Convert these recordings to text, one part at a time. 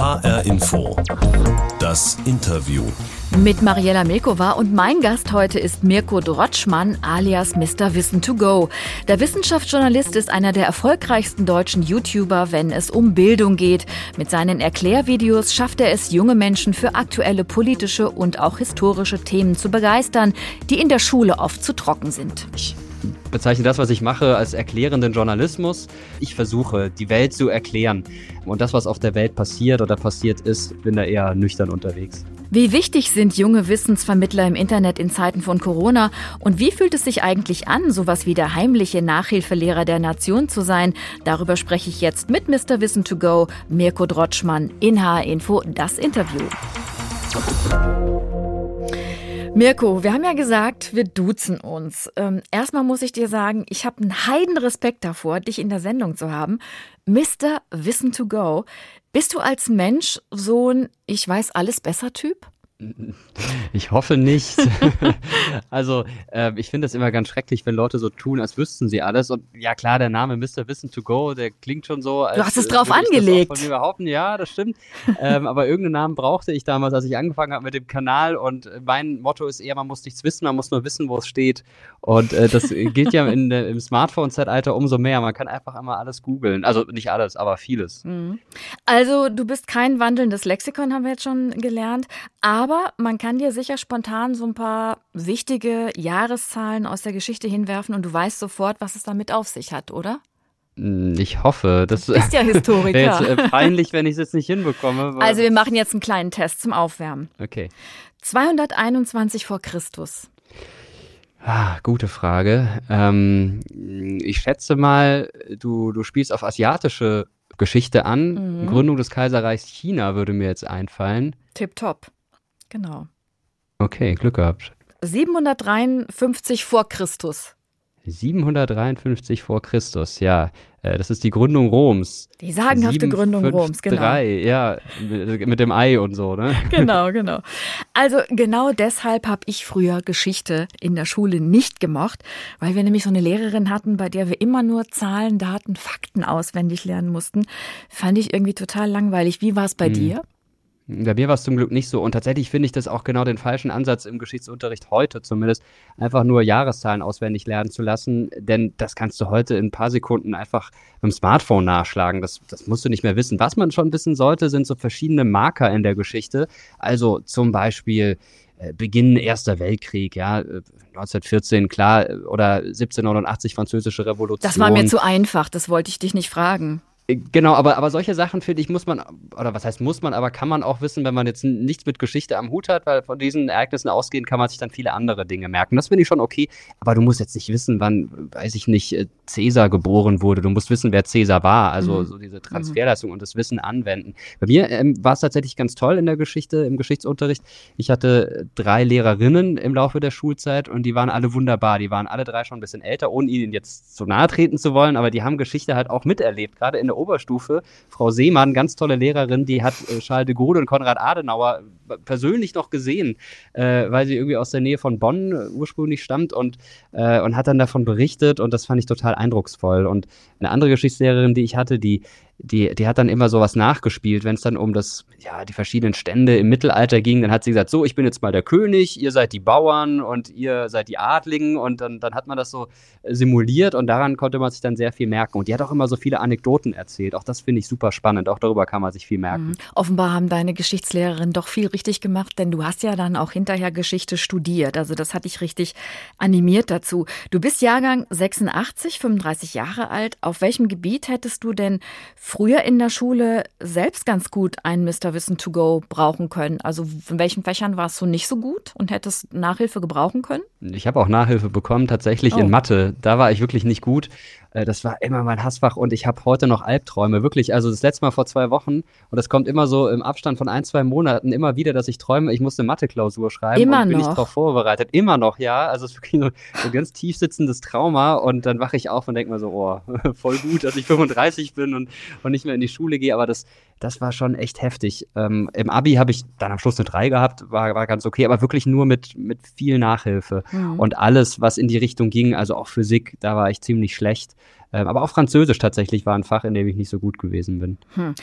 HR Info. Das Interview. Mit Mariella Milkova und mein Gast heute ist Mirko Drotschmann alias Mr. Wissen to Go. Der Wissenschaftsjournalist ist einer der erfolgreichsten deutschen YouTuber, wenn es um Bildung geht. Mit seinen Erklärvideos schafft er es, junge Menschen für aktuelle politische und auch historische Themen zu begeistern, die in der Schule oft zu trocken sind. Ich bezeichne das, was ich mache, als erklärenden Journalismus. Ich versuche, die Welt zu erklären. Und das, was auf der Welt passiert oder passiert ist, bin da eher nüchtern unterwegs. Wie wichtig sind junge Wissensvermittler im Internet in Zeiten von Corona? Und wie fühlt es sich eigentlich an, sowas wie der heimliche Nachhilfelehrer der Nation zu sein? Darüber spreche ich jetzt mit Mr. Wissen to Go, Mirko Drotschmann, in HR Info, das Interview. Mirko, wir haben ja gesagt, wir duzen uns. Ähm, erstmal muss ich dir sagen, ich habe einen heiden Respekt davor, dich in der Sendung zu haben. Mr. Wissen to Go. Bist du als Mensch so ein Ich weiß alles besser Typ? Ich hoffe nicht. also, äh, ich finde es immer ganz schrecklich, wenn Leute so tun, als wüssten sie alles. Und ja, klar, der Name Mr. Wissen to Go, der klingt schon so. Als, du hast es drauf äh, angelegt. von mir behaupten. Ja, das stimmt. ähm, aber irgendeinen Namen brauchte ich damals, als ich angefangen habe mit dem Kanal. Und mein Motto ist eher, man muss nichts wissen, man muss nur wissen, wo es steht. Und äh, das gilt ja in, im Smartphone-Zeitalter umso mehr. Man kann einfach einmal alles googeln. Also nicht alles, aber vieles. Mhm. Also, du bist kein wandelndes Lexikon, haben wir jetzt schon gelernt. Aber man kann dir sicher spontan so ein paar wichtige Jahreszahlen aus der Geschichte hinwerfen und du weißt sofort, was es damit auf sich hat, oder? Hm, ich hoffe. Das ist ja Historiker. Jetzt äh, peinlich, wenn ich es jetzt nicht hinbekomme. Also wir machen jetzt einen kleinen Test zum Aufwärmen. Okay. 221 vor Christus. Ah, gute Frage. Ähm, ich schätze mal, du, du spielst auf asiatische Geschichte an. Mhm. Gründung des Kaiserreichs China würde mir jetzt einfallen. Tipptopp. Genau. Okay, Glück gehabt. 753 vor Christus. 753 vor Christus, ja. Äh, das ist die Gründung Roms. Die sagenhafte 7, Gründung 5, Roms, genau. 3, ja, mit, mit, dem Ei und so, ne? Genau, genau. Also genau deshalb habe ich früher Geschichte in der Schule nicht gemocht, weil wir nämlich so eine Lehrerin hatten, bei der wir immer nur Zahlen, Daten, Fakten auswendig lernen mussten. Fand ich irgendwie total langweilig. Wie war es bei hm. dir? Bei mir war es zum Glück nicht so. Und tatsächlich finde ich das auch genau den falschen Ansatz im Geschichtsunterricht heute zumindest, einfach nur Jahreszahlen auswendig lernen zu lassen. Denn das kannst du heute in ein paar Sekunden einfach dem Smartphone nachschlagen. Das, das musst du nicht mehr wissen. Was man schon wissen sollte, sind so verschiedene Marker in der Geschichte. Also zum Beispiel äh, Beginn Erster Weltkrieg, ja, 1914, äh, klar, oder 1789 Französische Revolution. Das war mir zu einfach, das wollte ich dich nicht fragen. Genau, aber, aber solche Sachen, finde ich, muss man, oder was heißt muss man, aber kann man auch wissen, wenn man jetzt nichts mit Geschichte am Hut hat, weil von diesen Ereignissen ausgehend kann man sich dann viele andere Dinge merken. Das finde ich schon okay, aber du musst jetzt nicht wissen, wann, weiß ich nicht, äh, Cäsar geboren wurde. Du musst wissen, wer Cäsar war, also mhm. so diese Transferleistung mhm. und das Wissen anwenden. Bei mir ähm, war es tatsächlich ganz toll in der Geschichte, im Geschichtsunterricht. Ich hatte drei Lehrerinnen im Laufe der Schulzeit und die waren alle wunderbar. Die waren alle drei schon ein bisschen älter, ohne ihnen jetzt zu nahe treten zu wollen, aber die haben Geschichte halt auch miterlebt, gerade in der Oberstufe. Frau Seemann, ganz tolle Lehrerin, die hat äh, Charles de Gaulle und Konrad Adenauer persönlich noch gesehen, äh, weil sie irgendwie aus der Nähe von Bonn ursprünglich stammt und, äh, und hat dann davon berichtet und das fand ich total eindrucksvoll. Und eine andere Geschichtslehrerin, die ich hatte, die die, die hat dann immer sowas nachgespielt, wenn es dann um das, ja, die verschiedenen Stände im Mittelalter ging, dann hat sie gesagt, so, ich bin jetzt mal der König, ihr seid die Bauern und ihr seid die Adligen und dann, dann hat man das so simuliert und daran konnte man sich dann sehr viel merken. Und die hat auch immer so viele Anekdoten erzählt. Auch das finde ich super spannend. Auch darüber kann man sich viel merken. Mhm. Offenbar haben deine Geschichtslehrerinnen doch viel richtig gemacht, denn du hast ja dann auch hinterher Geschichte studiert. Also das hat dich richtig animiert dazu. Du bist Jahrgang 86, 35 Jahre alt. Auf welchem Gebiet hättest du denn früher in der Schule selbst ganz gut ein Mr. Wissen to go brauchen können? Also in welchen Fächern warst du nicht so gut und hättest Nachhilfe gebrauchen können? Ich habe auch Nachhilfe bekommen, tatsächlich oh. in Mathe. Da war ich wirklich nicht gut. Äh, das war immer mein Hassfach und ich habe heute noch Albträume. Wirklich, also das letzte Mal vor zwei Wochen und das kommt immer so im Abstand von ein, zwei Monaten immer wieder, dass ich träume, ich muss eine Mathe-Klausur schreiben immer und bin noch. ich darauf vorbereitet. Immer noch, ja. Also es ist wirklich so, so ein ganz tief sitzendes Trauma und dann wache ich auf und denke mir so, oh, voll gut, dass ich 35 bin und, und nicht mehr in die Schule gehe, aber das, das war schon echt heftig. Ähm, Im Abi habe ich dann am Schluss eine 3 gehabt, war, war ganz okay, aber wirklich nur mit, mit viel Nachhilfe. Mhm. Und alles, was in die Richtung ging, also auch Physik, da war ich ziemlich schlecht. Ähm, aber auch Französisch tatsächlich war ein Fach, in dem ich nicht so gut gewesen bin. Hm.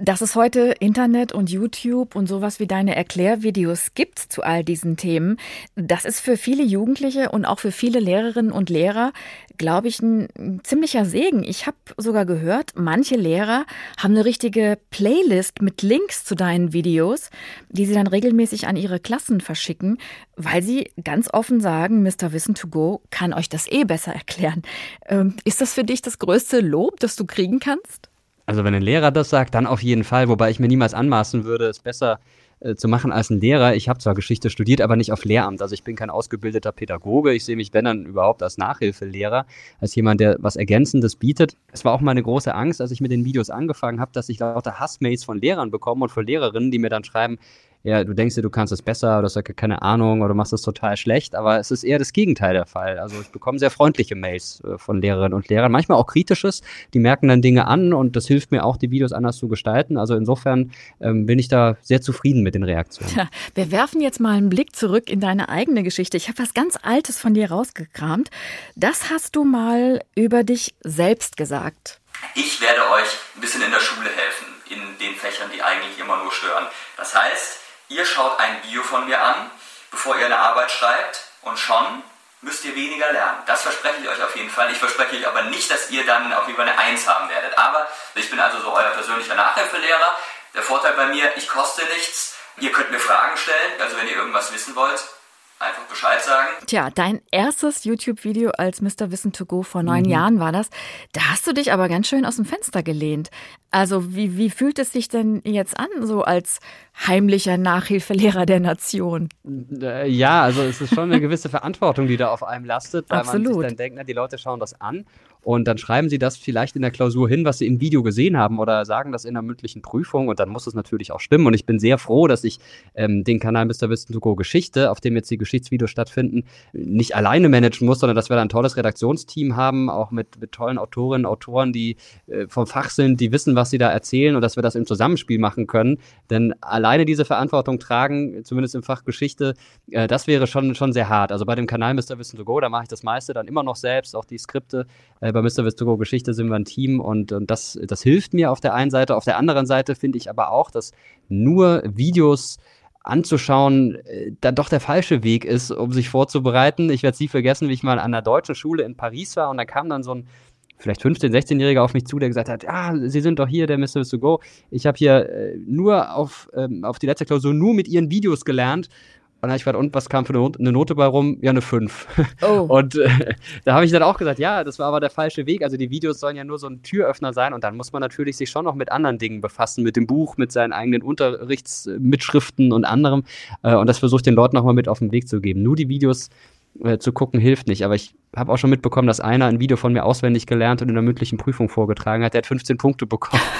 Dass es heute Internet und YouTube und sowas wie deine Erklärvideos gibt zu all diesen Themen, das ist für viele Jugendliche und auch für viele Lehrerinnen und Lehrer, glaube ich, ein ziemlicher Segen. Ich habe sogar gehört, manche Lehrer haben eine richtige Playlist mit Links zu deinen Videos, die sie dann regelmäßig an ihre Klassen verschicken, weil sie ganz offen sagen, Mr. Wissen to Go kann euch das eh besser erklären. Ähm, ist das für dich das größte Lob, das du kriegen kannst? Also wenn ein Lehrer das sagt, dann auf jeden Fall, wobei ich mir niemals anmaßen würde, es besser äh, zu machen als ein Lehrer. Ich habe zwar Geschichte studiert, aber nicht auf Lehramt. Also ich bin kein ausgebildeter Pädagoge. Ich sehe mich, wenn dann überhaupt, als Nachhilfelehrer, als jemand, der was Ergänzendes bietet. Es war auch meine große Angst, als ich mit den Videos angefangen habe, dass ich lauter Hassmails von Lehrern bekomme und von Lehrerinnen, die mir dann schreiben, ja, du denkst dir, du kannst es besser oder hast ja keine Ahnung oder du machst es total schlecht, aber es ist eher das Gegenteil der Fall. Also ich bekomme sehr freundliche Mails äh, von Lehrerinnen und Lehrern, manchmal auch kritisches, die merken dann Dinge an und das hilft mir auch, die Videos anders zu gestalten. Also insofern ähm, bin ich da sehr zufrieden mit den Reaktionen. Ja, wir werfen jetzt mal einen Blick zurück in deine eigene Geschichte. Ich habe was ganz Altes von dir rausgekramt. Das hast du mal über dich selbst gesagt. Ich werde euch ein bisschen in der Schule helfen, in den Fächern, die eigentlich immer nur stören. Das heißt, Ihr schaut ein Video von mir an, bevor ihr eine Arbeit schreibt und schon müsst ihr weniger lernen. Das verspreche ich euch auf jeden Fall. Ich verspreche euch aber nicht, dass ihr dann auf jeden Fall eine Eins haben werdet. Aber ich bin also so euer persönlicher Nachhilfelehrer. Der Vorteil bei mir, ich koste nichts. Ihr könnt mir Fragen stellen, also wenn ihr irgendwas wissen wollt, einfach Bescheid sagen. Tja, dein erstes YouTube-Video als Mr. Wissen to Go vor neun mhm. Jahren war das. Da hast du dich aber ganz schön aus dem Fenster gelehnt. Also wie, wie fühlt es sich denn jetzt an, so als heimlicher Nachhilfelehrer der Nation? Äh, ja, also es ist schon eine gewisse Verantwortung, die da auf einem lastet, weil Absolut. man sich dann denkt, na, die Leute schauen das an und dann schreiben sie das vielleicht in der Klausur hin, was sie im Video gesehen haben oder sagen das in einer mündlichen Prüfung und dann muss es natürlich auch stimmen. Und ich bin sehr froh, dass ich ähm, den Kanal Mr. Wissen to Go Geschichte, auf dem jetzt die Geschichtsvideos stattfinden, nicht alleine managen muss, sondern dass wir da ein tolles Redaktionsteam haben, auch mit, mit tollen Autorinnen, Autoren, die äh, vom Fach sind, die wissen, was sie da erzählen und dass wir das im Zusammenspiel machen können. Denn alleine diese Verantwortung tragen, zumindest im Fach Geschichte, äh, das wäre schon, schon sehr hart. Also bei dem Kanal Mr. Wissen to Go, da mache ich das meiste dann immer noch selbst, auch die Skripte. Äh, bei Mr. Wissen to Go Geschichte sind wir ein Team und, und das, das hilft mir auf der einen Seite. Auf der anderen Seite finde ich aber auch, dass nur Videos anzuschauen, äh, dann doch der falsche Weg ist, um sich vorzubereiten. Ich werde es nie vergessen, wie ich mal an einer deutschen Schule in Paris war und da kam dann so ein vielleicht 15-, 16-Jähriger auf mich zu, der gesagt hat, ah, Sie sind doch hier, der Mr. to Go. Ich habe hier äh, nur auf, ähm, auf die letzte Klausur nur mit Ihren Videos gelernt und dann habe ich gefragt, und was kam für eine Note, eine Note bei rum? Ja, eine 5. Oh. Und äh, da habe ich dann auch gesagt, ja, das war aber der falsche Weg. Also die Videos sollen ja nur so ein Türöffner sein und dann muss man natürlich sich schon noch mit anderen Dingen befassen, mit dem Buch, mit seinen eigenen Unterrichtsmitschriften und anderem. Äh, und das versuche ich den Leuten nochmal mit auf den Weg zu geben. Nur die Videos äh, zu gucken hilft nicht, aber ich habe auch schon mitbekommen, dass einer ein Video von mir auswendig gelernt und in der mündlichen Prüfung vorgetragen hat. Der hat 15 Punkte bekommen.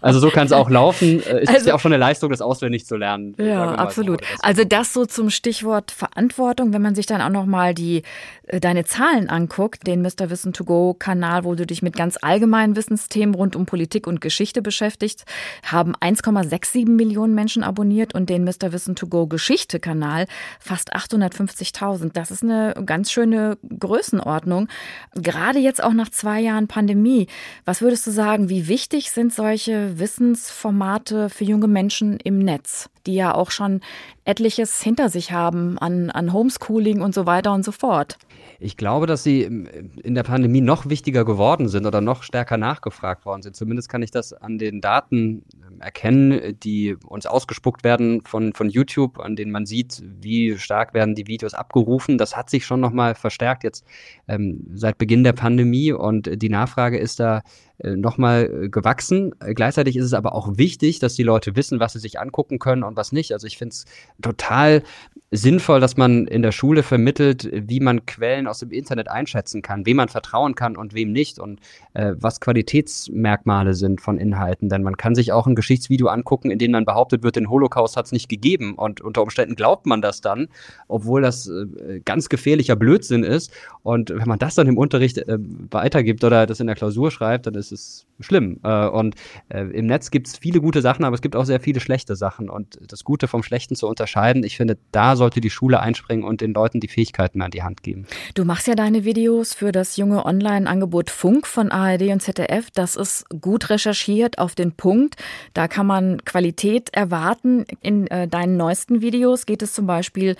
Also so kann es auch laufen. Äh, es also, ist ja auch schon eine Leistung, das auswendig zu lernen. Ja, absolut. So. Also das so zum Stichwort Verantwortung, wenn man sich dann auch noch mal die äh, deine Zahlen anguckt, den Mr. Wissen to Go Kanal, wo du dich mit ganz allgemeinen Wissensthemen rund um Politik und Geschichte beschäftigst, haben 1,67 Millionen Menschen abonniert und den Mr. Wissen to Go Geschichte Kanal fast 850.000. Das ist eine ganz schöne Größenordnung. Gerade jetzt auch nach zwei Jahren Pandemie. Was würdest du sagen, wie wichtig sind solche Wissensformate für junge Menschen im Netz, die ja auch schon etliches hinter sich haben an, an Homeschooling und so weiter und so fort? Ich glaube, dass sie in der Pandemie noch wichtiger geworden sind oder noch stärker nachgefragt worden sind. Zumindest kann ich das an den Daten ähm, erkennen, die uns ausgespuckt werden von, von YouTube, an denen man sieht, wie stark werden die Videos abgerufen. Das hat sich schon nochmal verstärkt jetzt ähm, seit Beginn der Pandemie und die Nachfrage ist da äh, nochmal gewachsen. Gleichzeitig ist es aber auch wichtig, dass die Leute wissen, was sie sich angucken können und was nicht. Also ich finde es total sinnvoll, dass man in der Schule vermittelt, wie man Quellen aus dem Internet einschätzen kann, wem man vertrauen kann und wem nicht und äh, was Qualitätsmerkmale sind von Inhalten. Denn man kann sich auch ein Geschichtsvideo angucken, in dem dann behauptet wird, den Holocaust hat es nicht gegeben und unter Umständen glaubt man das dann, obwohl das äh, ganz gefährlicher Blödsinn ist. Und wenn man das dann im Unterricht äh, weitergibt oder das in der Klausur schreibt, dann ist es schlimm. Äh, und äh, im Netz gibt es viele gute Sachen, aber es gibt auch sehr viele schlechte Sachen. Und das Gute vom Schlechten zu unterscheiden, ich finde, da sollte die Schule einspringen und den Leuten die Fähigkeiten an die Hand geben. Du machst ja deine Videos für das junge Online-Angebot Funk von ARD und ZDF. Das ist gut recherchiert auf den Punkt. Da kann man Qualität erwarten. In äh, deinen neuesten Videos geht es zum Beispiel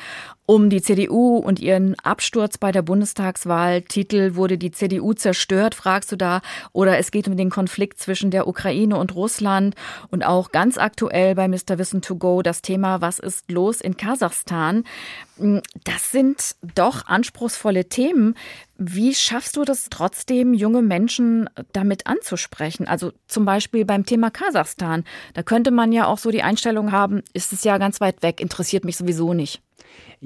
um die CDU und ihren Absturz bei der Bundestagswahl. Titel wurde die CDU zerstört, fragst du da. Oder es geht um den Konflikt zwischen der Ukraine und Russland. Und auch ganz aktuell bei Mr. Wissen to Go das Thema, was ist los in Kasachstan? Das sind doch anspruchsvolle Themen. Wie schaffst du das trotzdem, junge Menschen damit anzusprechen? Also zum Beispiel beim Thema Kasachstan. Da könnte man ja auch so die Einstellung haben, ist es ja ganz weit weg, interessiert mich sowieso nicht.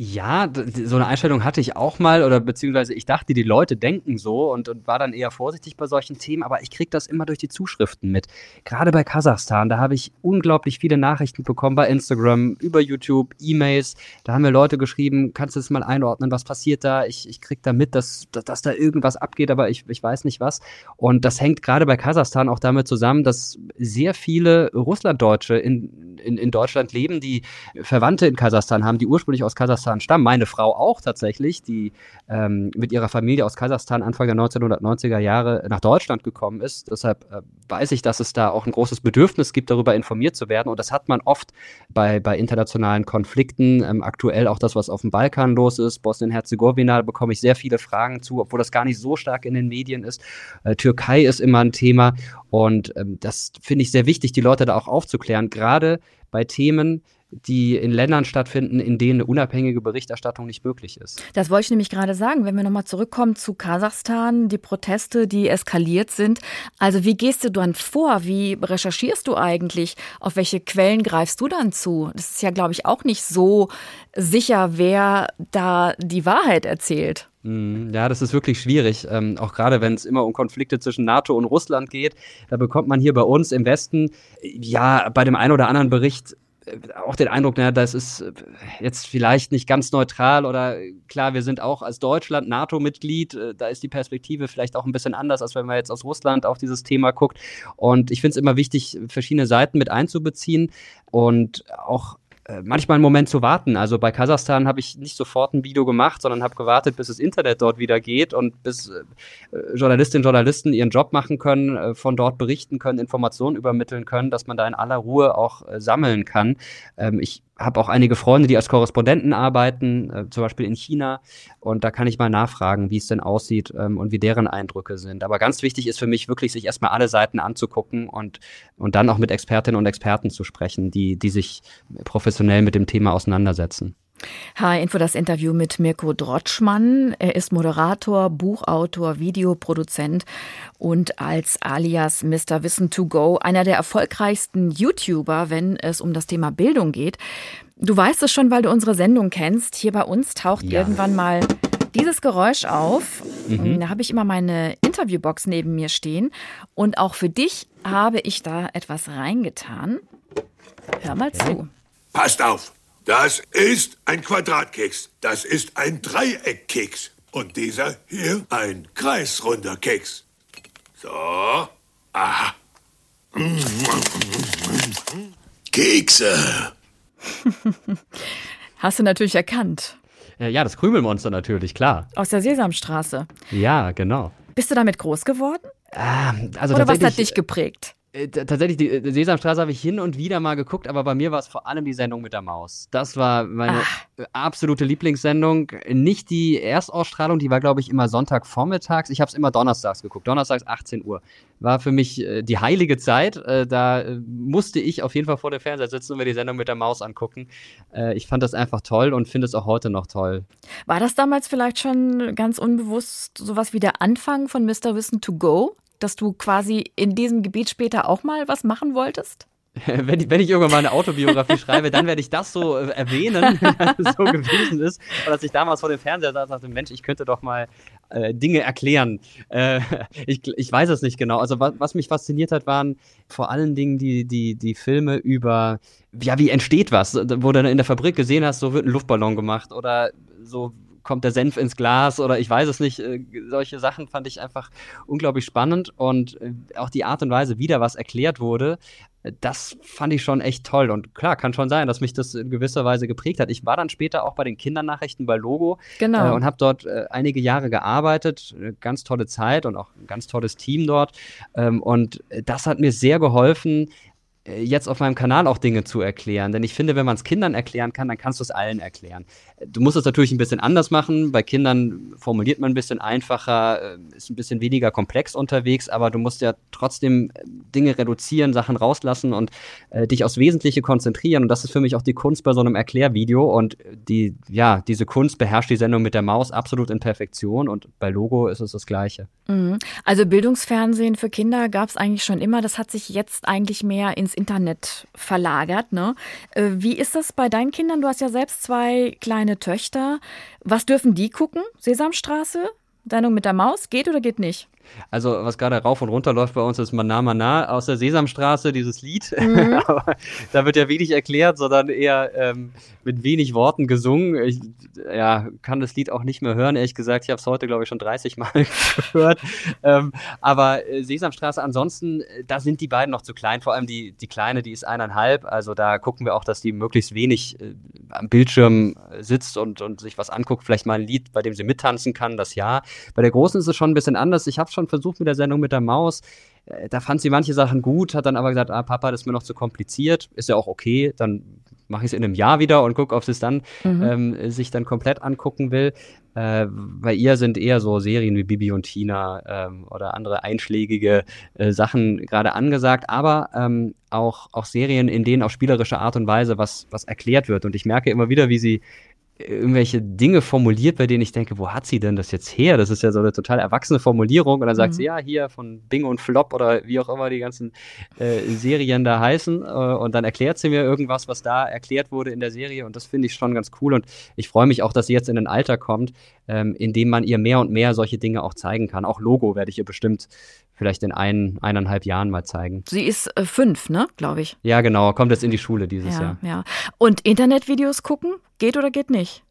Ja, so eine Einstellung hatte ich auch mal, oder beziehungsweise ich dachte, die Leute denken so und, und war dann eher vorsichtig bei solchen Themen, aber ich kriege das immer durch die Zuschriften mit. Gerade bei Kasachstan, da habe ich unglaublich viele Nachrichten bekommen bei Instagram, über YouTube, E-Mails. Da haben mir Leute geschrieben, kannst du das mal einordnen, was passiert da? Ich, ich kriege da mit, dass, dass, dass da irgendwas abgeht, aber ich, ich weiß nicht was. Und das hängt gerade bei Kasachstan auch damit zusammen, dass sehr viele Russlanddeutsche in, in, in Deutschland leben, die Verwandte in Kasachstan haben, die ursprünglich aus Kasachstan Kasachstan stammen. Meine Frau auch tatsächlich, die ähm, mit ihrer Familie aus Kasachstan Anfang der 1990er Jahre nach Deutschland gekommen ist. Deshalb äh, weiß ich, dass es da auch ein großes Bedürfnis gibt, darüber informiert zu werden. Und das hat man oft bei, bei internationalen Konflikten. Ähm, aktuell auch das, was auf dem Balkan los ist. Bosnien-Herzegowina bekomme ich sehr viele Fragen zu, obwohl das gar nicht so stark in den Medien ist. Äh, Türkei ist immer ein Thema. Und ähm, das finde ich sehr wichtig, die Leute da auch aufzuklären. Gerade bei Themen, die in Ländern stattfinden, in denen eine unabhängige Berichterstattung nicht möglich ist. Das wollte ich nämlich gerade sagen. Wenn wir nochmal zurückkommen zu Kasachstan, die Proteste, die eskaliert sind. Also wie gehst du dann vor? Wie recherchierst du eigentlich? Auf welche Quellen greifst du dann zu? Das ist ja, glaube ich, auch nicht so sicher, wer da die Wahrheit erzählt. Mhm. Ja, das ist wirklich schwierig. Ähm, auch gerade wenn es immer um Konflikte zwischen NATO und Russland geht, da bekommt man hier bei uns im Westen ja bei dem einen oder anderen Bericht auch den Eindruck, na, das ist äh, jetzt vielleicht nicht ganz neutral oder klar, wir sind auch als Deutschland NATO-Mitglied, äh, da ist die Perspektive vielleicht auch ein bisschen anders, als wenn man jetzt aus Russland auf dieses Thema guckt. Und ich finde es immer wichtig, verschiedene Seiten mit einzubeziehen und auch äh, manchmal einen Moment zu warten. Also bei Kasachstan habe ich nicht sofort ein Video gemacht, sondern habe gewartet, bis das Internet dort wieder geht und bis äh, Journalistinnen und Journalisten ihren Job machen können, äh, von dort berichten können, Informationen übermitteln können, dass man da in aller Ruhe auch äh, sammeln kann. Ähm, ich habe auch einige Freunde, die als Korrespondenten arbeiten, äh, zum Beispiel in China. Und da kann ich mal nachfragen, wie es denn aussieht ähm, und wie deren Eindrücke sind. Aber ganz wichtig ist für mich wirklich, sich erstmal alle Seiten anzugucken und, und dann auch mit Expertinnen und Experten zu sprechen, die, die sich professionell mit dem Thema auseinandersetzen. H-Info das Interview mit Mirko Drotschmann. Er ist Moderator, Buchautor, Videoproduzent und als alias Mr. Wissen to Go einer der erfolgreichsten YouTuber, wenn es um das Thema Bildung geht. Du weißt es schon, weil du unsere Sendung kennst. Hier bei uns taucht ja. irgendwann mal dieses Geräusch auf. Mhm. Da habe ich immer meine Interviewbox neben mir stehen. Und auch für dich habe ich da etwas reingetan. Hör mal zu. Passt auf! Das ist ein Quadratkeks. Das ist ein Dreieckkeks. Und dieser hier ein kreisrunder Keks. So. Aha. Kekse. Hast du natürlich erkannt. Äh, ja, das Krümelmonster natürlich, klar. Aus der Sesamstraße. Ja, genau. Bist du damit groß geworden? Ähm, also Oder was hat dich geprägt? Äh, tatsächlich, die äh, Sesamstraße habe ich hin und wieder mal geguckt, aber bei mir war es vor allem die Sendung mit der Maus. Das war meine Ach. absolute Lieblingssendung. Nicht die Erstausstrahlung, die war, glaube ich, immer Sonntagvormittags. Ich habe es immer donnerstags geguckt. Donnerstags 18 Uhr. War für mich äh, die heilige Zeit. Äh, da äh, musste ich auf jeden Fall vor dem Fernseher sitzen und mir die Sendung mit der Maus angucken. Äh, ich fand das einfach toll und finde es auch heute noch toll. War das damals vielleicht schon ganz unbewusst sowas wie der Anfang von Mr. Wissen to Go? Dass du quasi in diesem Gebiet später auch mal was machen wolltest? Wenn ich, wenn ich irgendwann mal eine Autobiografie schreibe, dann werde ich das so äh, erwähnen, dass es so gewesen ist. Und dass ich damals vor dem Fernseher saß und dachte, Mensch, ich könnte doch mal äh, Dinge erklären. Äh, ich, ich weiß es nicht genau. Also was, was mich fasziniert hat, waren vor allen Dingen die, die, die Filme über, ja, wie entsteht was? Wo du in der Fabrik gesehen hast, so wird ein Luftballon gemacht oder so kommt der Senf ins Glas oder ich weiß es nicht. Äh, solche Sachen fand ich einfach unglaublich spannend und äh, auch die Art und Weise, wie da was erklärt wurde, das fand ich schon echt toll. Und klar, kann schon sein, dass mich das in gewisser Weise geprägt hat. Ich war dann später auch bei den Kindernachrichten bei Logo genau. äh, und habe dort äh, einige Jahre gearbeitet. Eine ganz tolle Zeit und auch ein ganz tolles Team dort. Ähm, und das hat mir sehr geholfen, äh, jetzt auf meinem Kanal auch Dinge zu erklären. Denn ich finde, wenn man es Kindern erklären kann, dann kannst du es allen erklären. Du musst es natürlich ein bisschen anders machen. Bei Kindern formuliert man ein bisschen einfacher, äh, ist ein bisschen weniger komplex unterwegs, aber du musst ja trotzdem äh, Dinge reduzieren, Sachen rauslassen und äh, dich aufs Wesentliche konzentrieren. Und das ist für mich auch die Kunst bei so einem Erklärvideo. Und die, ja, diese Kunst beherrscht die Sendung mit der Maus absolut in Perfektion. Und bei Logo ist es das Gleiche. Mhm. Also Bildungsfernsehen für Kinder gab es eigentlich schon immer. Das hat sich jetzt eigentlich mehr ins Internet verlagert. Ne? Äh, wie ist das bei deinen Kindern? Du hast ja selbst zwei kleine Töchter. Was dürfen die gucken? Sesamstraße? Sendung mit der Maus? Geht oder geht nicht? Also, was gerade rauf und runter läuft bei uns, ist Mana Mana aus der Sesamstraße, dieses Lied. Mhm. da wird ja wenig erklärt, sondern eher ähm, mit wenig Worten gesungen. Ich ja, kann das Lied auch nicht mehr hören, ehrlich gesagt. Ich habe es heute, glaube ich, schon 30 Mal gehört. Ähm, aber äh, Sesamstraße ansonsten, äh, da sind die beiden noch zu klein. Vor allem die, die Kleine, die ist eineinhalb. Also da gucken wir auch, dass die möglichst wenig äh, am Bildschirm äh, sitzt und, und sich was anguckt. Vielleicht mal ein Lied, bei dem sie mittanzen kann, das ja. Bei der Großen ist es schon ein bisschen anders. Ich habe schon versucht mit der Sendung mit der Maus. Äh, da fand sie manche Sachen gut, hat dann aber gesagt, ah, Papa, das ist mir noch zu kompliziert. Ist ja auch okay, dann mache ich es in einem Jahr wieder und gucke, ob sie es dann mhm. ähm, sich dann komplett angucken will. Äh, bei ihr sind eher so Serien wie Bibi und Tina ähm, oder andere einschlägige äh, Sachen gerade angesagt, aber ähm, auch, auch Serien, in denen auf spielerische Art und Weise was, was erklärt wird. Und ich merke immer wieder, wie sie irgendwelche Dinge formuliert, bei denen ich denke, wo hat sie denn das jetzt her? Das ist ja so eine total erwachsene Formulierung. Und dann sagt mhm. sie, ja, hier von Bing und Flop oder wie auch immer die ganzen äh, Serien da heißen. Äh, und dann erklärt sie mir irgendwas, was da erklärt wurde in der Serie. Und das finde ich schon ganz cool. Und ich freue mich auch, dass sie jetzt in ein Alter kommt, ähm, in dem man ihr mehr und mehr solche Dinge auch zeigen kann. Auch Logo werde ich ihr bestimmt vielleicht in ein, eineinhalb Jahren mal zeigen. Sie ist äh, fünf, ne, glaube ich. Ja, genau. Kommt jetzt in die Schule dieses ja, Jahr. Ja. Und Internetvideos gucken, geht oder geht nicht?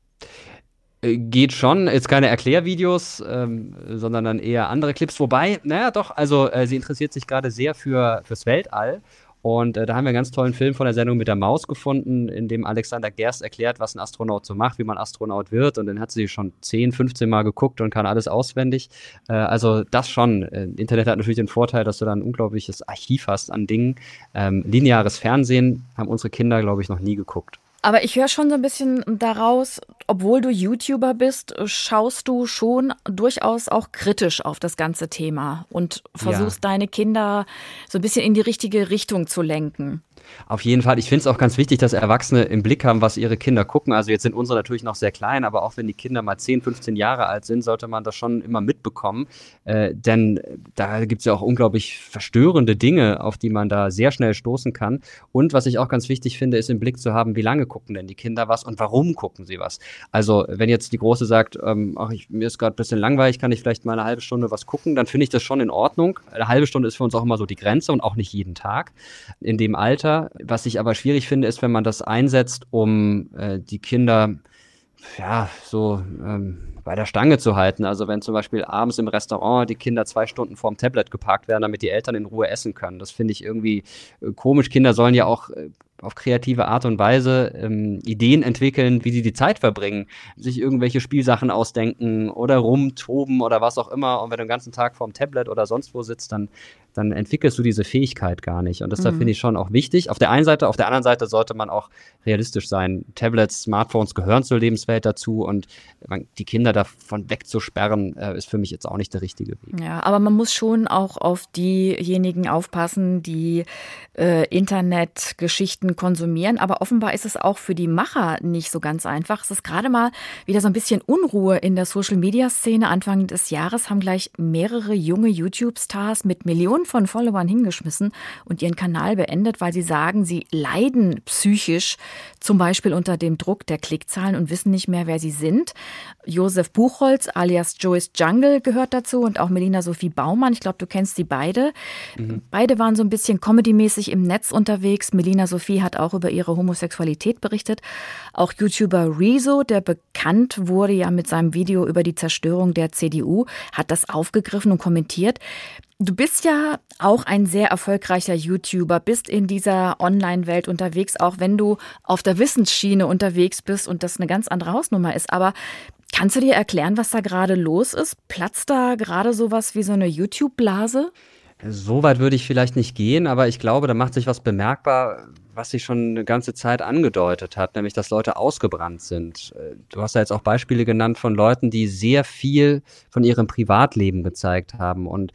Äh, geht schon, jetzt keine Erklärvideos, ähm, sondern dann eher andere Clips. Wobei, naja, doch, also äh, sie interessiert sich gerade sehr für, fürs Weltall und äh, da haben wir einen ganz tollen Film von der Sendung mit der Maus gefunden, in dem Alexander Gerst erklärt, was ein Astronaut so macht, wie man Astronaut wird. Und dann hat sie schon 10, 15 Mal geguckt und kann alles auswendig. Äh, also das schon. Äh, Internet hat natürlich den Vorteil, dass du da ein unglaubliches Archiv hast an Dingen. Ähm, lineares Fernsehen haben unsere Kinder, glaube ich, noch nie geguckt. Aber ich höre schon so ein bisschen daraus, obwohl du YouTuber bist, schaust du schon durchaus auch kritisch auf das ganze Thema und versuchst ja. deine Kinder so ein bisschen in die richtige Richtung zu lenken. Auf jeden Fall. Ich finde es auch ganz wichtig, dass Erwachsene im Blick haben, was ihre Kinder gucken. Also jetzt sind unsere natürlich noch sehr klein, aber auch wenn die Kinder mal 10, 15 Jahre alt sind, sollte man das schon immer mitbekommen. Äh, denn da gibt es ja auch unglaublich verstörende Dinge, auf die man da sehr schnell stoßen kann. Und was ich auch ganz wichtig finde, ist im Blick zu haben, wie lange gucken denn die Kinder was und warum gucken sie was. Also wenn jetzt die Große sagt, ähm, ach, ich, mir ist gerade ein bisschen langweilig, kann ich vielleicht mal eine halbe Stunde was gucken, dann finde ich das schon in Ordnung. Eine halbe Stunde ist für uns auch immer so die Grenze und auch nicht jeden Tag. In dem Alter was ich aber schwierig finde, ist, wenn man das einsetzt, um äh, die Kinder ja so ähm, bei der Stange zu halten. Also wenn zum Beispiel abends im Restaurant die Kinder zwei Stunden vorm Tablet geparkt werden, damit die Eltern in Ruhe essen können. Das finde ich irgendwie äh, komisch. Kinder sollen ja auch äh, auf kreative Art und Weise ähm, Ideen entwickeln, wie sie die Zeit verbringen, sich irgendwelche Spielsachen ausdenken oder rumtoben oder was auch immer. Und wenn du den ganzen Tag vorm Tablet oder sonst wo sitzt, dann dann entwickelst du diese Fähigkeit gar nicht. Und deshalb mhm. finde ich schon auch wichtig. Auf der einen Seite, auf der anderen Seite sollte man auch realistisch sein. Tablets, Smartphones gehören zur Lebenswelt dazu und die Kinder davon wegzusperren, äh, ist für mich jetzt auch nicht der richtige Weg. Ja, aber man muss schon auch auf diejenigen aufpassen, die äh, Internetgeschichten konsumieren. Aber offenbar ist es auch für die Macher nicht so ganz einfach. Es ist gerade mal wieder so ein bisschen Unruhe in der Social-Media-Szene. Anfang des Jahres haben gleich mehrere junge YouTube-Stars mit Millionen von Followern hingeschmissen und ihren Kanal beendet, weil sie sagen, sie leiden psychisch, zum Beispiel unter dem Druck der Klickzahlen und wissen nicht mehr, wer sie sind. Josef Buchholz alias Joyce Jungle gehört dazu und auch Melina Sophie Baumann. Ich glaube, du kennst sie beide. Mhm. Beide waren so ein bisschen comedymäßig im Netz unterwegs. Melina Sophie hat auch über ihre Homosexualität berichtet. Auch YouTuber Rezo, der bekannt wurde ja mit seinem Video über die Zerstörung der CDU, hat das aufgegriffen und kommentiert. Du bist ja auch ein sehr erfolgreicher YouTuber, bist in dieser Online-Welt unterwegs, auch wenn du auf der Wissensschiene unterwegs bist und das eine ganz andere Hausnummer ist. Aber kannst du dir erklären, was da gerade los ist? Platzt da gerade sowas wie so eine YouTube-Blase? So weit würde ich vielleicht nicht gehen, aber ich glaube, da macht sich was bemerkbar, was sich schon eine ganze Zeit angedeutet hat, nämlich dass Leute ausgebrannt sind. Du hast ja jetzt auch Beispiele genannt von Leuten, die sehr viel von ihrem Privatleben gezeigt haben. Und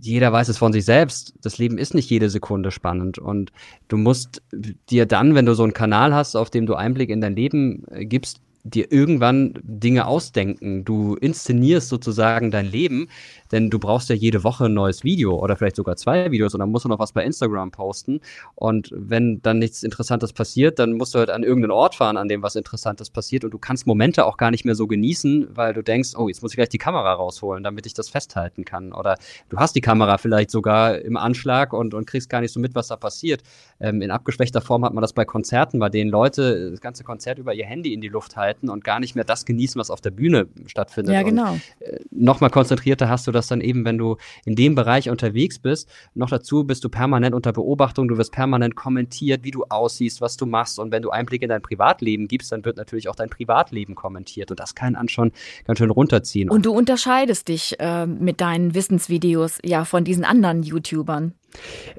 jeder weiß es von sich selbst, das Leben ist nicht jede Sekunde spannend. Und du musst dir dann, wenn du so einen Kanal hast, auf dem du Einblick in dein Leben äh, gibst, dir irgendwann Dinge ausdenken. Du inszenierst sozusagen dein Leben, denn du brauchst ja jede Woche ein neues Video oder vielleicht sogar zwei Videos und dann musst du noch was bei Instagram posten. Und wenn dann nichts Interessantes passiert, dann musst du halt an irgendeinen Ort fahren, an dem was Interessantes passiert und du kannst Momente auch gar nicht mehr so genießen, weil du denkst, oh, jetzt muss ich gleich die Kamera rausholen, damit ich das festhalten kann. Oder du hast die Kamera vielleicht sogar im Anschlag und, und kriegst gar nicht so mit, was da passiert. Ähm, in abgeschwächter Form hat man das bei Konzerten, bei denen Leute das ganze Konzert über ihr Handy in die Luft halten und gar nicht mehr das genießen, was auf der Bühne stattfindet. Ja, genau. Und, äh, Nochmal konzentrierter hast du das dann eben, wenn du in dem Bereich unterwegs bist. Noch dazu bist du permanent unter Beobachtung, du wirst permanent kommentiert, wie du aussiehst, was du machst. Und wenn du Einblick in dein Privatleben gibst, dann wird natürlich auch dein Privatleben kommentiert. Und das kann einen schon ganz schön runterziehen. Und du unterscheidest dich äh, mit deinen Wissensvideos ja von diesen anderen YouTubern.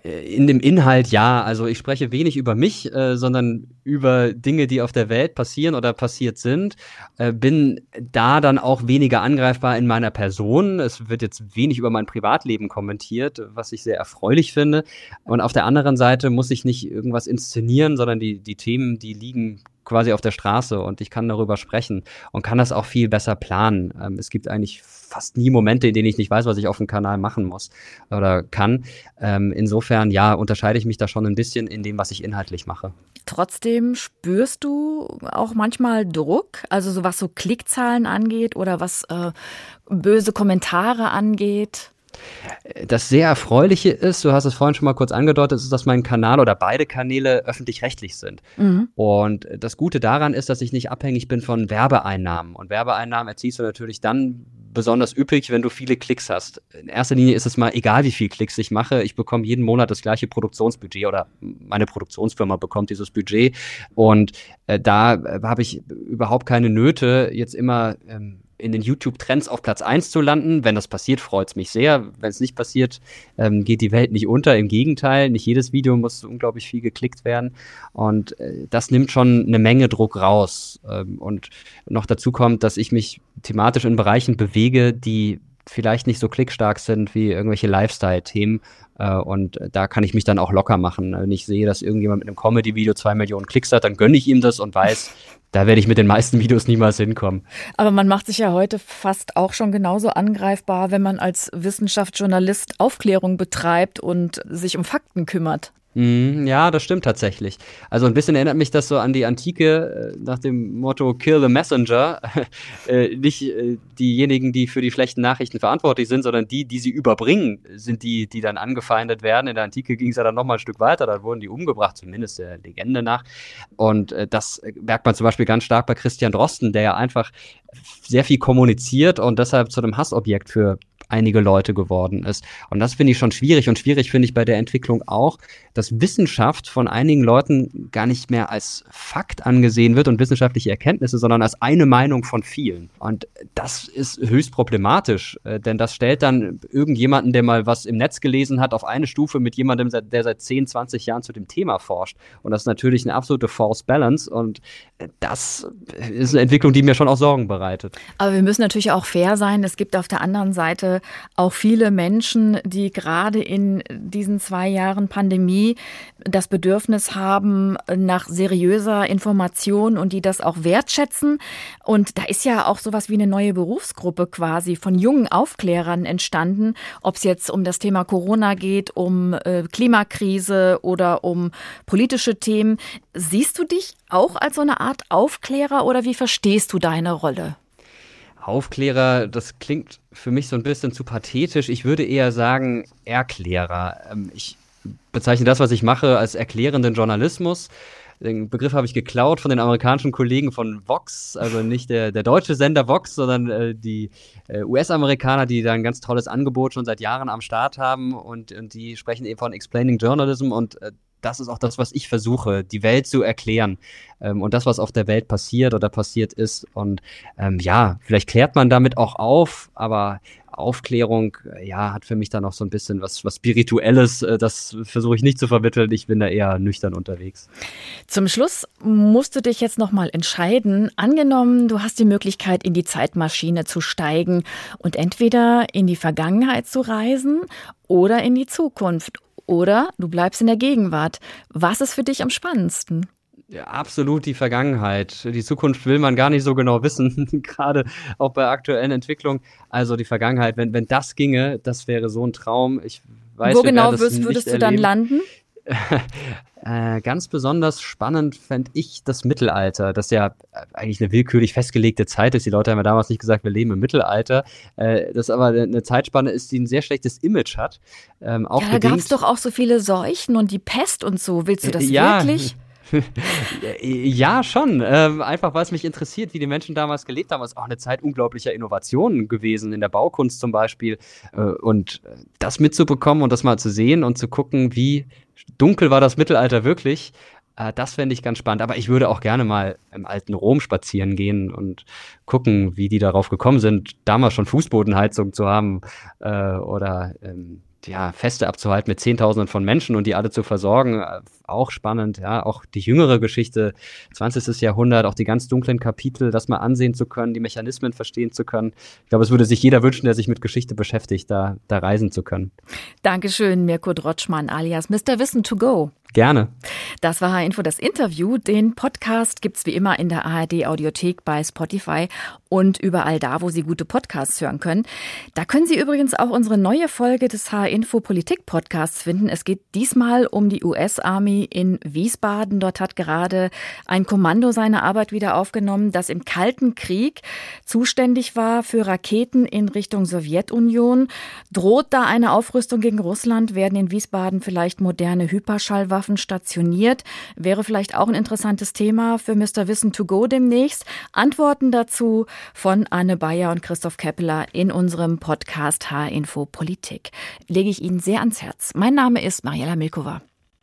Äh, in dem Inhalt ja. Also ich spreche wenig über mich, äh, sondern über Dinge, die auf der Welt passieren oder passiert sind. Äh, bin da dann auch weniger angreifbar in meiner Person. Es wird jetzt wenig über mein Privatleben kommentiert, was ich sehr erfreulich finde. Und auf der anderen Seite muss ich nicht irgendwas inszenieren, sondern die, die Themen, die liegen quasi auf der Straße und ich kann darüber sprechen und kann das auch viel besser planen. Ähm, es gibt eigentlich fast nie Momente, in denen ich nicht weiß, was ich auf dem Kanal machen muss oder kann. Ähm, insofern, ja, unterscheide ich mich da schon ein bisschen in dem, was ich inhaltlich mache. Trotzdem spürst du auch manchmal Druck, also so was so Klickzahlen angeht oder was äh, böse Kommentare angeht? Das sehr Erfreuliche ist, du hast es vorhin schon mal kurz angedeutet, ist, dass mein Kanal oder beide Kanäle öffentlich-rechtlich sind. Mhm. Und das Gute daran ist, dass ich nicht abhängig bin von Werbeeinnahmen. Und Werbeeinnahmen erziehst du natürlich dann besonders üppig, wenn du viele Klicks hast. In erster Linie ist es mal egal, wie viele Klicks ich mache. Ich bekomme jeden Monat das gleiche Produktionsbudget oder meine Produktionsfirma bekommt dieses Budget. Und äh, da äh, habe ich überhaupt keine Nöte, jetzt immer ähm, in den YouTube-Trends auf Platz 1 zu landen. Wenn das passiert, freut es mich sehr. Wenn es nicht passiert, ähm, geht die Welt nicht unter. Im Gegenteil, nicht jedes Video muss unglaublich viel geklickt werden. Und äh, das nimmt schon eine Menge Druck raus. Ähm, und noch dazu kommt, dass ich mich thematisch in Bereichen bewege, die vielleicht nicht so klickstark sind wie irgendwelche Lifestyle-Themen. Äh, und da kann ich mich dann auch locker machen. Wenn ich sehe, dass irgendjemand mit einem Comedy-Video zwei Millionen Klicks hat, dann gönne ich ihm das und weiß, da werde ich mit den meisten Videos niemals hinkommen. Aber man macht sich ja heute fast auch schon genauso angreifbar, wenn man als Wissenschaftsjournalist Aufklärung betreibt und sich um Fakten kümmert. Mm, ja, das stimmt tatsächlich. Also ein bisschen erinnert mich das so an die Antike äh, nach dem Motto Kill the Messenger. äh, nicht äh, diejenigen, die für die schlechten Nachrichten verantwortlich sind, sondern die, die sie überbringen, sind die, die dann angefeindet werden. In der Antike ging es ja dann nochmal ein Stück weiter, da wurden die umgebracht, zumindest der Legende nach. Und das merkt man zum Beispiel ganz stark bei Christian Drosten, der ja einfach sehr viel kommuniziert und deshalb zu einem Hassobjekt für einige Leute geworden ist. Und das finde ich schon schwierig. Und schwierig finde ich bei der Entwicklung auch, dass Wissenschaft von einigen Leuten gar nicht mehr als Fakt angesehen wird und wissenschaftliche Erkenntnisse, sondern als eine Meinung von vielen. Und das ist höchst problematisch, äh, denn das stellt dann irgendjemanden, der mal was im Netz gelesen hat, auf eine Stufe mit jemandem, der seit 10, 20 Jahren zu dem Thema forscht. Und das ist natürlich eine absolute False Balance. Und äh, das ist eine Entwicklung, die mir schon auch Sorgen bereitet. Aber wir müssen natürlich auch fair sein. Es gibt auf der anderen Seite Auch viele Menschen, die gerade in diesen zwei Jahren Pandemie das Bedürfnis haben nach seriöser Information und die das auch wertschätzen. Und da ist ja auch sowas wie eine neue Berufsgruppe quasi von jungen Aufklärern entstanden, ob es jetzt um das Thema Corona geht, um äh, Klimakrise oder um politische Themen. Siehst du dich auch als so eine Art Aufklärer oder wie verstehst du deine Rolle? Aufklärer, das klingt für mich so ein bisschen zu pathetisch. Ich würde eher sagen Erklärer. Ähm, ich bezeichne das, was ich mache, als erklärenden Journalismus. Den Begriff habe ich geklaut von den amerikanischen Kollegen von Vox, also nicht der, der deutsche Sender Vox, sondern äh, die äh, US-Amerikaner, die da ein ganz tolles Angebot schon seit Jahren am Start haben und, und die sprechen eben von Explaining Journalism und äh, das ist auch das, was ich versuche, die Welt zu erklären ähm, und das, was auf der Welt passiert oder passiert ist. Und ähm, ja, vielleicht klärt man damit auch auf, aber Aufklärung, äh, ja, hat für mich dann auch so ein bisschen was, was Spirituelles. Äh, das versuche ich nicht zu vermitteln. Ich bin da eher nüchtern unterwegs. Zum Schluss musst du dich jetzt nochmal entscheiden. Angenommen, du hast die Möglichkeit, in die Zeitmaschine zu steigen und entweder in die Vergangenheit zu reisen oder in die Zukunft. Oder du bleibst in der Gegenwart. Was ist für dich am spannendsten? Ja, absolut die Vergangenheit. Die Zukunft will man gar nicht so genau wissen, gerade auch bei aktuellen Entwicklungen. Also die Vergangenheit, wenn, wenn das ginge, das wäre so ein Traum. Ich weiß, Wo genau würdest, würdest du dann landen? äh, ganz besonders spannend fände ich das Mittelalter, das ja eigentlich eine willkürlich festgelegte Zeit ist. Die Leute haben ja damals nicht gesagt, wir leben im Mittelalter. Äh, das aber eine Zeitspanne ist, die ein sehr schlechtes Image hat. Ähm, auch ja, da gab es doch auch so viele Seuchen und die Pest und so. Willst du das äh, ja. wirklich? ja, schon. Ähm, einfach, weil es mich interessiert, wie die Menschen damals gelebt haben. Es ist auch eine Zeit unglaublicher Innovationen gewesen, in der Baukunst zum Beispiel. Äh, und das mitzubekommen und das mal zu sehen und zu gucken, wie dunkel war das Mittelalter wirklich. Äh, das fände ich ganz spannend. Aber ich würde auch gerne mal im alten Rom spazieren gehen und gucken, wie die darauf gekommen sind, damals schon Fußbodenheizung zu haben äh, oder ähm, ja, Feste abzuhalten mit Zehntausenden von Menschen und die alle zu versorgen, äh, auch spannend, ja, auch die jüngere Geschichte, 20. Jahrhundert, auch die ganz dunklen Kapitel, das mal ansehen zu können, die Mechanismen verstehen zu können. Ich glaube, es würde sich jeder wünschen, der sich mit Geschichte beschäftigt, da, da reisen zu können. Dankeschön, Mirko Drotschmann alias Mr. Wissen to go. Gerne. Das war H-Info das Interview. Den Podcast gibt's wie immer in der ARD Audiothek bei Spotify und überall da, wo Sie gute Podcasts hören können. Da können Sie übrigens auch unsere neue Folge des H-Info Politik Podcasts finden. Es geht diesmal um die US-Army in Wiesbaden. Dort hat gerade ein Kommando seine Arbeit wieder aufgenommen, das im Kalten Krieg zuständig war für Raketen in Richtung Sowjetunion. Droht da eine Aufrüstung gegen Russland? Werden in Wiesbaden vielleicht moderne Hyperschallwaffen stationiert. Wäre vielleicht auch ein interessantes Thema für Mr. Wissen to go demnächst. Antworten dazu von Anne Bayer und Christoph Keppeler in unserem Podcast H-Info Politik. Lege ich Ihnen sehr ans Herz. Mein Name ist Mariella Milkova.